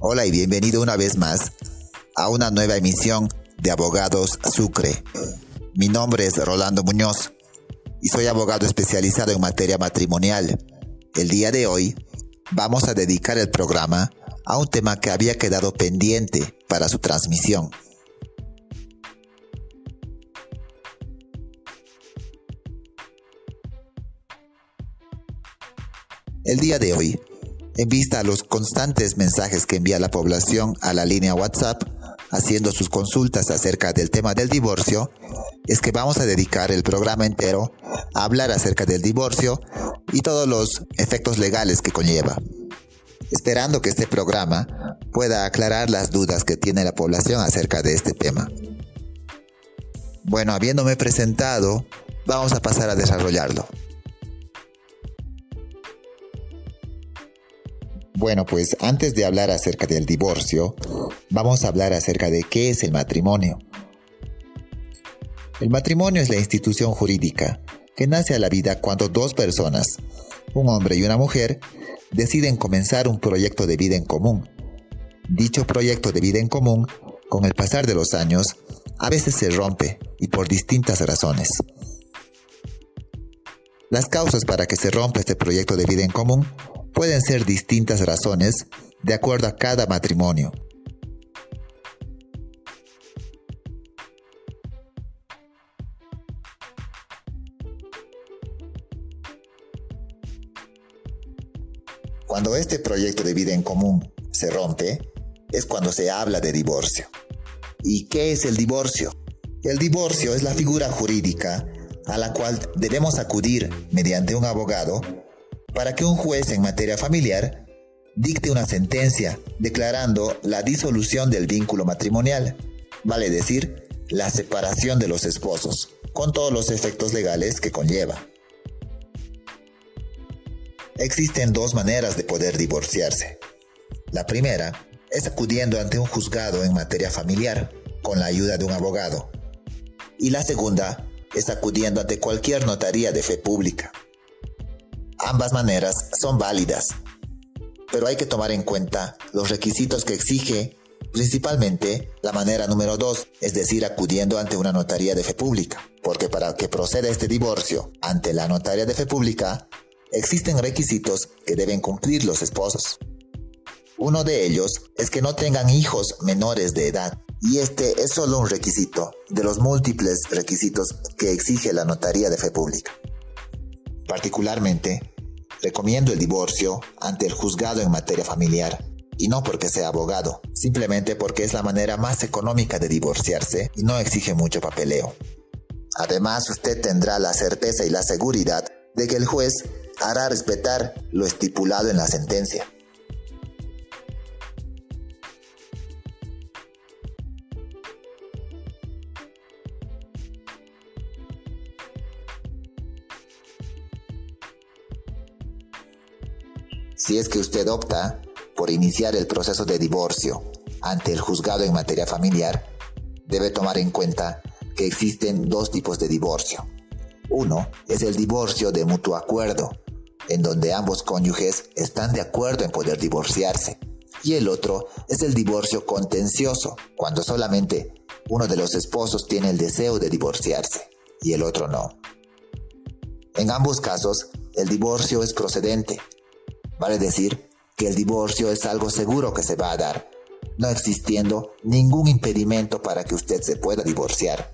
Hola y bienvenido una vez más a una nueva emisión de Abogados Sucre. Mi nombre es Rolando Muñoz y soy abogado especializado en materia matrimonial. El día de hoy vamos a dedicar el programa a un tema que había quedado pendiente para su transmisión. El día de hoy, en vista a los constantes mensajes que envía la población a la línea WhatsApp, haciendo sus consultas acerca del tema del divorcio, es que vamos a dedicar el programa entero a hablar acerca del divorcio y todos los efectos legales que conlleva. Esperando que este programa pueda aclarar las dudas que tiene la población acerca de este tema. Bueno, habiéndome presentado, vamos a pasar a desarrollarlo. Bueno, pues antes de hablar acerca del divorcio, vamos a hablar acerca de qué es el matrimonio. El matrimonio es la institución jurídica que nace a la vida cuando dos personas, un hombre y una mujer, deciden comenzar un proyecto de vida en común. Dicho proyecto de vida en común, con el pasar de los años, a veces se rompe y por distintas razones. Las causas para que se rompa este proyecto de vida en común pueden ser distintas razones de acuerdo a cada matrimonio. Cuando este proyecto de vida en común se rompe, es cuando se habla de divorcio. ¿Y qué es el divorcio? El divorcio es la figura jurídica a la cual debemos acudir mediante un abogado para que un juez en materia familiar dicte una sentencia declarando la disolución del vínculo matrimonial, vale decir, la separación de los esposos, con todos los efectos legales que conlleva. Existen dos maneras de poder divorciarse. La primera es acudiendo ante un juzgado en materia familiar, con la ayuda de un abogado. Y la segunda es acudiendo ante cualquier notaría de fe pública. Ambas maneras son válidas, pero hay que tomar en cuenta los requisitos que exige principalmente la manera número 2, es decir, acudiendo ante una notaría de fe pública, porque para que proceda este divorcio ante la notaría de fe pública, existen requisitos que deben cumplir los esposos. Uno de ellos es que no tengan hijos menores de edad, y este es solo un requisito de los múltiples requisitos que exige la notaría de fe pública. Particularmente, recomiendo el divorcio ante el juzgado en materia familiar, y no porque sea abogado, simplemente porque es la manera más económica de divorciarse y no exige mucho papeleo. Además, usted tendrá la certeza y la seguridad de que el juez hará respetar lo estipulado en la sentencia. Si es que usted opta por iniciar el proceso de divorcio ante el juzgado en materia familiar, debe tomar en cuenta que existen dos tipos de divorcio. Uno es el divorcio de mutuo acuerdo, en donde ambos cónyuges están de acuerdo en poder divorciarse. Y el otro es el divorcio contencioso, cuando solamente uno de los esposos tiene el deseo de divorciarse y el otro no. En ambos casos, el divorcio es procedente Vale decir que el divorcio es algo seguro que se va a dar, no existiendo ningún impedimento para que usted se pueda divorciar.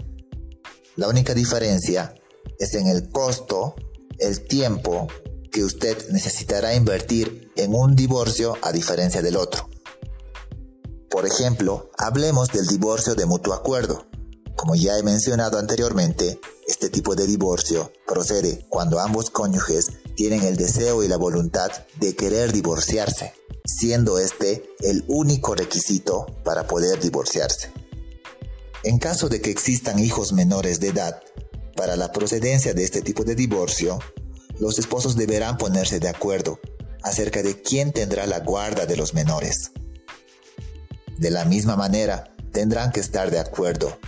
La única diferencia es en el costo, el tiempo que usted necesitará invertir en un divorcio a diferencia del otro. Por ejemplo, hablemos del divorcio de mutuo acuerdo. Como ya he mencionado anteriormente, este tipo de divorcio procede cuando ambos cónyuges tienen el deseo y la voluntad de querer divorciarse, siendo este el único requisito para poder divorciarse. En caso de que existan hijos menores de edad, para la procedencia de este tipo de divorcio, los esposos deberán ponerse de acuerdo acerca de quién tendrá la guarda de los menores. De la misma manera, tendrán que estar de acuerdo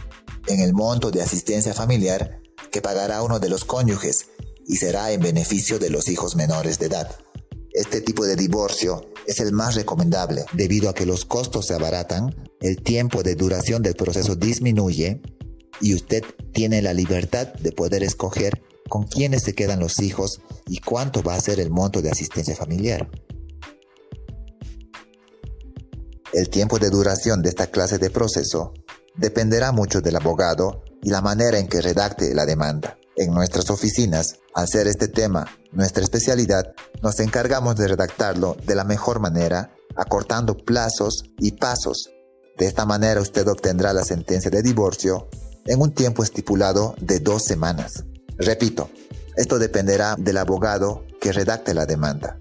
en el monto de asistencia familiar que pagará uno de los cónyuges y será en beneficio de los hijos menores de edad. Este tipo de divorcio es el más recomendable debido a que los costos se abaratan, el tiempo de duración del proceso disminuye y usted tiene la libertad de poder escoger con quiénes se quedan los hijos y cuánto va a ser el monto de asistencia familiar. El tiempo de duración de esta clase de proceso dependerá mucho del abogado y la manera en que redacte la demanda. En nuestras oficinas, al ser este tema nuestra especialidad, nos encargamos de redactarlo de la mejor manera, acortando plazos y pasos. De esta manera usted obtendrá la sentencia de divorcio en un tiempo estipulado de dos semanas. Repito, esto dependerá del abogado que redacte la demanda.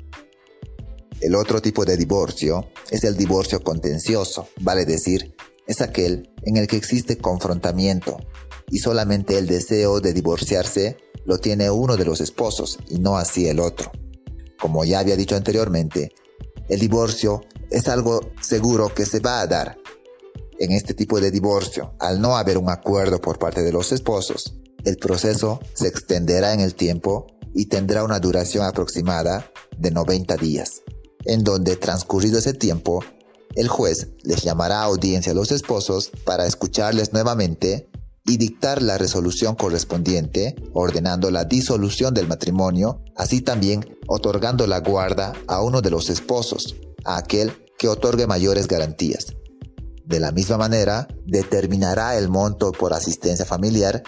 El otro tipo de divorcio es el divorcio contencioso, vale decir, es aquel en el que existe confrontamiento y solamente el deseo de divorciarse lo tiene uno de los esposos y no así el otro. Como ya había dicho anteriormente, el divorcio es algo seguro que se va a dar. En este tipo de divorcio, al no haber un acuerdo por parte de los esposos, el proceso se extenderá en el tiempo y tendrá una duración aproximada de 90 días, en donde transcurrido ese tiempo, el juez les llamará a audiencia a los esposos para escucharles nuevamente y dictar la resolución correspondiente, ordenando la disolución del matrimonio, así también otorgando la guarda a uno de los esposos, a aquel que otorgue mayores garantías. De la misma manera, determinará el monto por asistencia familiar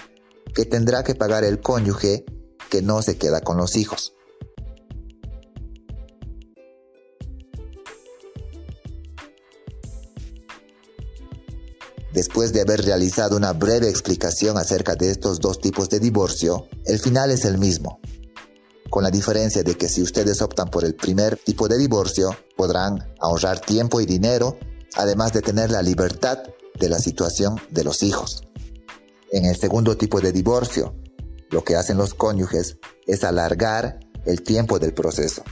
que tendrá que pagar el cónyuge que no se queda con los hijos. Después de haber realizado una breve explicación acerca de estos dos tipos de divorcio, el final es el mismo, con la diferencia de que si ustedes optan por el primer tipo de divorcio, podrán ahorrar tiempo y dinero, además de tener la libertad de la situación de los hijos. En el segundo tipo de divorcio, lo que hacen los cónyuges es alargar el tiempo del proceso,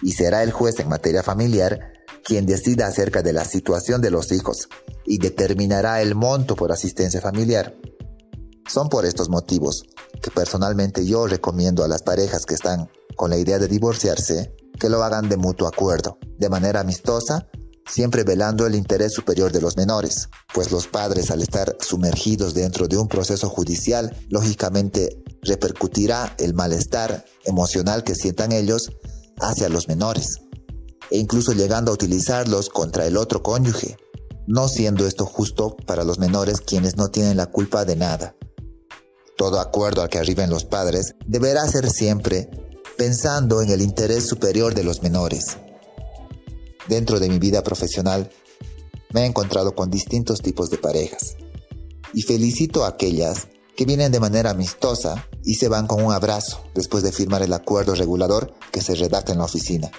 y será el juez en materia familiar quien decida acerca de la situación de los hijos y determinará el monto por asistencia familiar. Son por estos motivos que personalmente yo recomiendo a las parejas que están con la idea de divorciarse que lo hagan de mutuo acuerdo, de manera amistosa, siempre velando el interés superior de los menores, pues los padres al estar sumergidos dentro de un proceso judicial, lógicamente repercutirá el malestar emocional que sientan ellos hacia los menores e incluso llegando a utilizarlos contra el otro cónyuge, no siendo esto justo para los menores quienes no tienen la culpa de nada. Todo acuerdo al que arriben los padres deberá ser siempre pensando en el interés superior de los menores. Dentro de mi vida profesional, me he encontrado con distintos tipos de parejas y felicito a aquellas que vienen de manera amistosa y se van con un abrazo después de firmar el acuerdo regulador que se redacta en la oficina.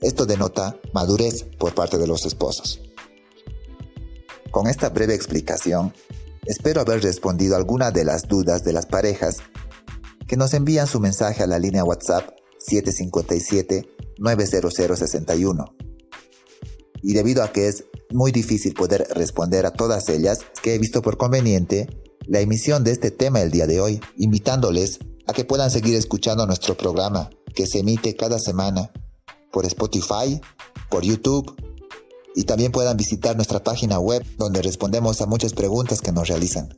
Esto denota madurez por parte de los esposos. Con esta breve explicación, espero haber respondido alguna de las dudas de las parejas que nos envían su mensaje a la línea WhatsApp 757-90061. Y debido a que es muy difícil poder responder a todas ellas, que he visto por conveniente la emisión de este tema el día de hoy, invitándoles a que puedan seguir escuchando nuestro programa que se emite cada semana por Spotify, por YouTube y también puedan visitar nuestra página web donde respondemos a muchas preguntas que nos realizan.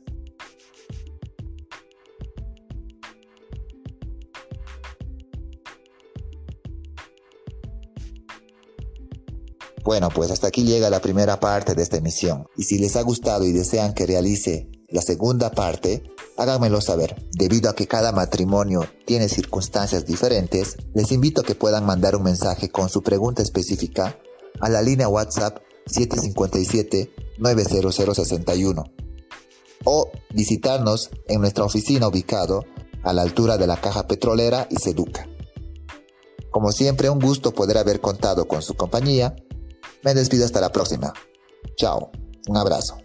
Bueno, pues hasta aquí llega la primera parte de esta emisión. Y si les ha gustado y desean que realice la segunda parte, háganmelo saber. Debido a que cada matrimonio tiene circunstancias diferentes, les invito a que puedan mandar un mensaje con su pregunta específica a la línea WhatsApp 757-90061 o visitarnos en nuestra oficina ubicado a la altura de la caja petrolera y Seduca. Como siempre, un gusto poder haber contado con su compañía. Me despido hasta la próxima. Chao. Un abrazo.